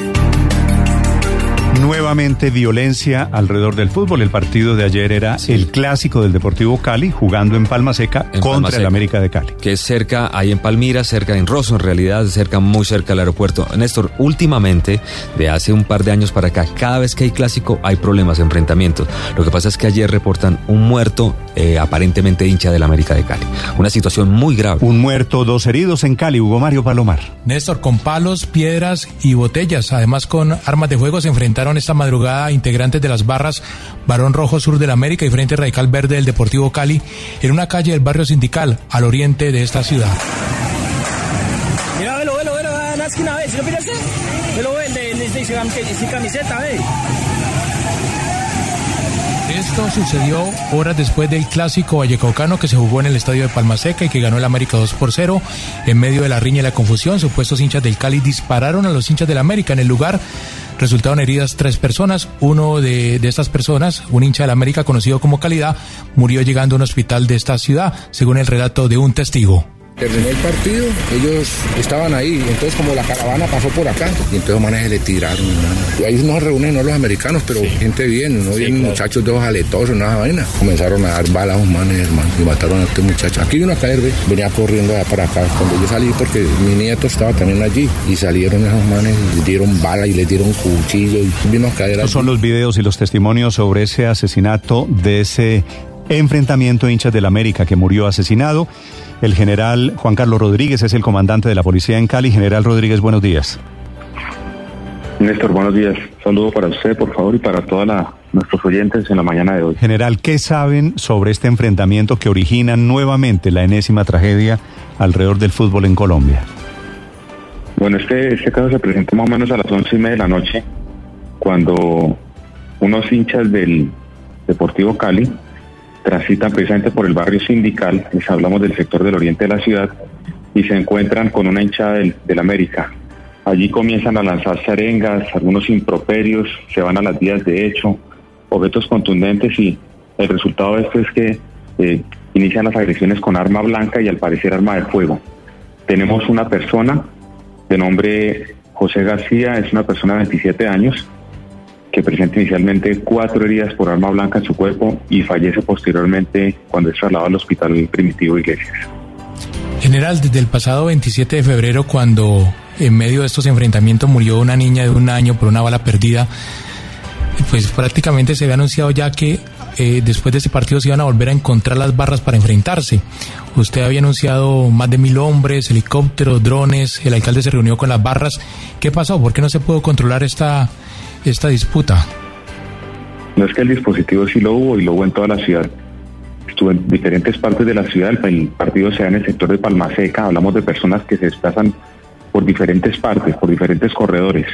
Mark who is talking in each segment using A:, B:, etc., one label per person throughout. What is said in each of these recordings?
A: Bye.
B: Nuevamente violencia alrededor del fútbol. El partido de ayer era el clásico del Deportivo Cali jugando en Palma Seca
C: En
B: contra
C: Palma
B: el. América de Cali.
C: que es cerca, ahí en Palmira, cerca en Rosso, en realidad, cerca, muy cerca del aeropuerto. Néstor, últimamente, de hace un par de años para acá, cada vez que hay clásico hay problemas, enfrentamientos. Lo que pasa es que ayer reportan un muerto, eh, aparentemente hincha del América de Cali. Una situación muy grave.
B: Un muerto, dos heridos en Cali. Hugo Mario Palomar.
D: Néstor, con palos, piedras y botellas, además con armas de fuego, se enfrentaron esta madrugada integrantes de las barras Barón Rojo Sur del América y Frente Radical Verde del Deportivo Cali en una calle del barrio Sindical, al oriente de esta ciudad.
E: Mira, velo, velo, velo, en la ¿sí lo miraste? Velo, camiseta, ve.
D: Esto sucedió horas después del clásico vallecaucano que se jugó en el estadio de Palma Seca y que ganó el América 2 por 0. En medio de la riña y la confusión, supuestos hinchas del Cali dispararon a los hinchas del América. En el lugar resultaron heridas tres personas. Uno de, de estas personas, un hincha del América conocido como Calidad, murió llegando a un hospital de esta ciudad, según el relato de un testigo.
F: Terminó el partido, ellos estaban ahí, entonces como la caravana pasó por acá, y entonces los manes se le tiraron, hermano. Ahí no se reúnen no los americanos, pero gente bien, no vienen muchachos de ojos aletosos, nada vaina. Comenzaron a dar balas a los manes, hermano, y mataron a este muchacho. Aquí vino a caer, ve, venía corriendo allá para acá. Cuando yo salí, porque mi nieto estaba también allí, y salieron esos manes, le dieron bala y le dieron cuchillo, y vino a caer
B: Estos
F: allí.
B: son los videos y los testimonios sobre ese asesinato de ese enfrentamiento de hinchas del América que murió asesinado. El general Juan Carlos Rodríguez es el comandante de la policía en Cali. General Rodríguez, buenos días.
G: Néstor, buenos días. Saludo para usted, por favor, y para todos nuestros oyentes en la mañana de hoy.
B: General, ¿qué saben sobre este enfrentamiento que origina nuevamente la enésima tragedia alrededor del fútbol en Colombia?
G: Bueno, este, este caso se presentó más o menos a las once y media de la noche, cuando unos hinchas del Deportivo Cali transitan precisamente por el barrio sindical, les hablamos del sector del oriente de la ciudad, y se encuentran con una hinchada del, América. Allí comienzan a lanzar arengas, algunos improperios, se van a las vías de hecho, objetos contundentes y el resultado de esto es que eh, inician las agresiones con arma blanca y al parecer arma de fuego. Tenemos una persona de nombre José García, es una persona de 27 años que presenta inicialmente cuatro heridas por arma blanca en su cuerpo y fallece posteriormente cuando es trasladado al hospital primitivo Iglesias.
D: General, desde el pasado 27 de febrero, cuando en medio de estos enfrentamientos murió una niña de un año por una bala perdida, pues prácticamente se había anunciado ya que eh, después de ese partido se iban a volver a encontrar las barras para enfrentarse. Usted había anunciado más de mil hombres, helicópteros, drones, el alcalde se reunió con las barras. ¿Qué pasó? ¿Por qué no se pudo controlar esta, esta disputa?
G: No es que el dispositivo sí lo hubo y lo hubo en toda la ciudad. Estuvo en diferentes partes de la ciudad, el partido se da en el sector de Palma Seca, hablamos de personas que se desplazan por diferentes partes, por diferentes corredores.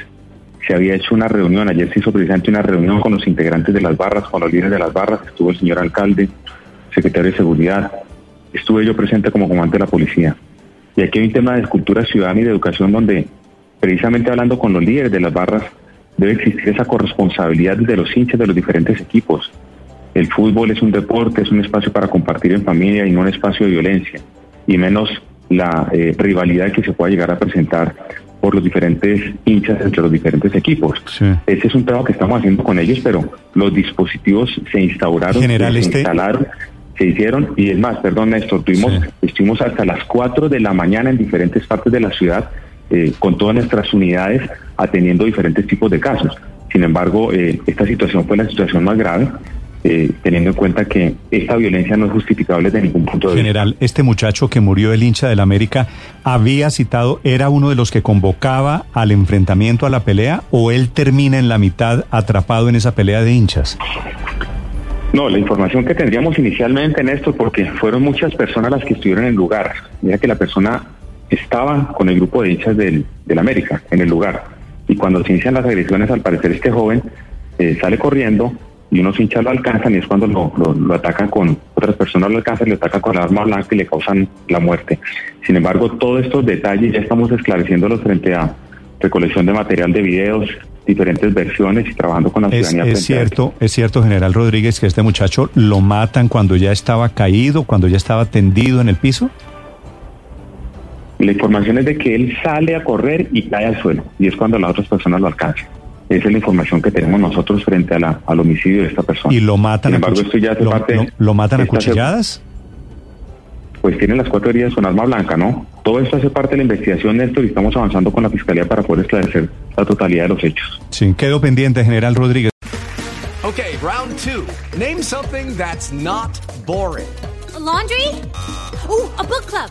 G: Se había hecho una reunión, ayer se hizo precisamente una reunión con los integrantes de las barras, con los líderes de las barras, estuvo el señor alcalde, secretario de Seguridad, estuve yo presente como comandante de la policía. Y aquí hay un tema de cultura ciudadana y de educación donde, precisamente hablando con los líderes de las barras, debe existir esa corresponsabilidad de los hinchas de los diferentes equipos. El fútbol es un deporte, es un espacio para compartir en familia y no un espacio de violencia, y menos la eh, rivalidad que se pueda llegar a presentar por los diferentes hinchas entre los diferentes equipos.
B: Sí.
G: Ese es un trabajo que estamos haciendo con ellos, pero los dispositivos se instauraron,
B: General,
G: se
B: este-
G: instalaron, se hicieron, y es más, perdón Néstor, tuvimos,
B: Sí.
G: estuvimos hasta las 4 de la mañana en diferentes partes de la ciudad eh, con todas nuestras unidades atendiendo diferentes tipos de casos. Sin embargo, eh, esta situación fue la situación más grave, eh, teniendo en cuenta que esta violencia no es justificable de ningún punto de vista.
B: General, este muchacho que murió, el hincha del América, había citado, ¿era uno de los que convocaba al enfrentamiento, a la pelea, o él termina en la mitad atrapado en esa pelea de hinchas?
G: No, la información que tendríamos inicialmente en esto, porque fueron muchas personas las que estuvieron en el lugar. Mira que la persona estaba con el grupo de hinchas del, del América en el lugar. Y cuando se inician las agresiones, al parecer este joven eh, sale corriendo y unos hinchas lo alcanzan y es cuando lo, lo- lo atacan con, otras personas lo alcanzan y lo atacan con el arma blanca y le causan la muerte. Sin embargo, todos estos detalles ya estamos esclareciéndolos frente a recolección de material de videos, diferentes versiones y trabajando con la ciudadanía.
B: es cierto, es cierto, general Rodríguez, que este muchacho lo matan cuando ya estaba caído, cuando ya estaba tendido en el piso.
G: La información es de que él sale a correr y cae al suelo, y es cuando las otras personas lo alcanzan. Esa es la información que tenemos nosotros frente a la- al homicidio de esta persona.
B: Y lo matan
G: Sin
B: a
G: embargo,
B: cuch-
G: esto ya hace
B: lo-
G: parte-
B: lo- lo matan a cuchilladas.
G: Pues tiene las cuatro heridas con arma blanca, ¿no? Todo esto hace parte de la investigación, Néstor, y estamos avanzando con la Fiscalía para poder esclarecer la totalidad de los hechos.
B: Sí, quedó pendiente, general Rodríguez.
H: Okay, round two. Name something that's not boring.
I: laundry? Ooh, a book club.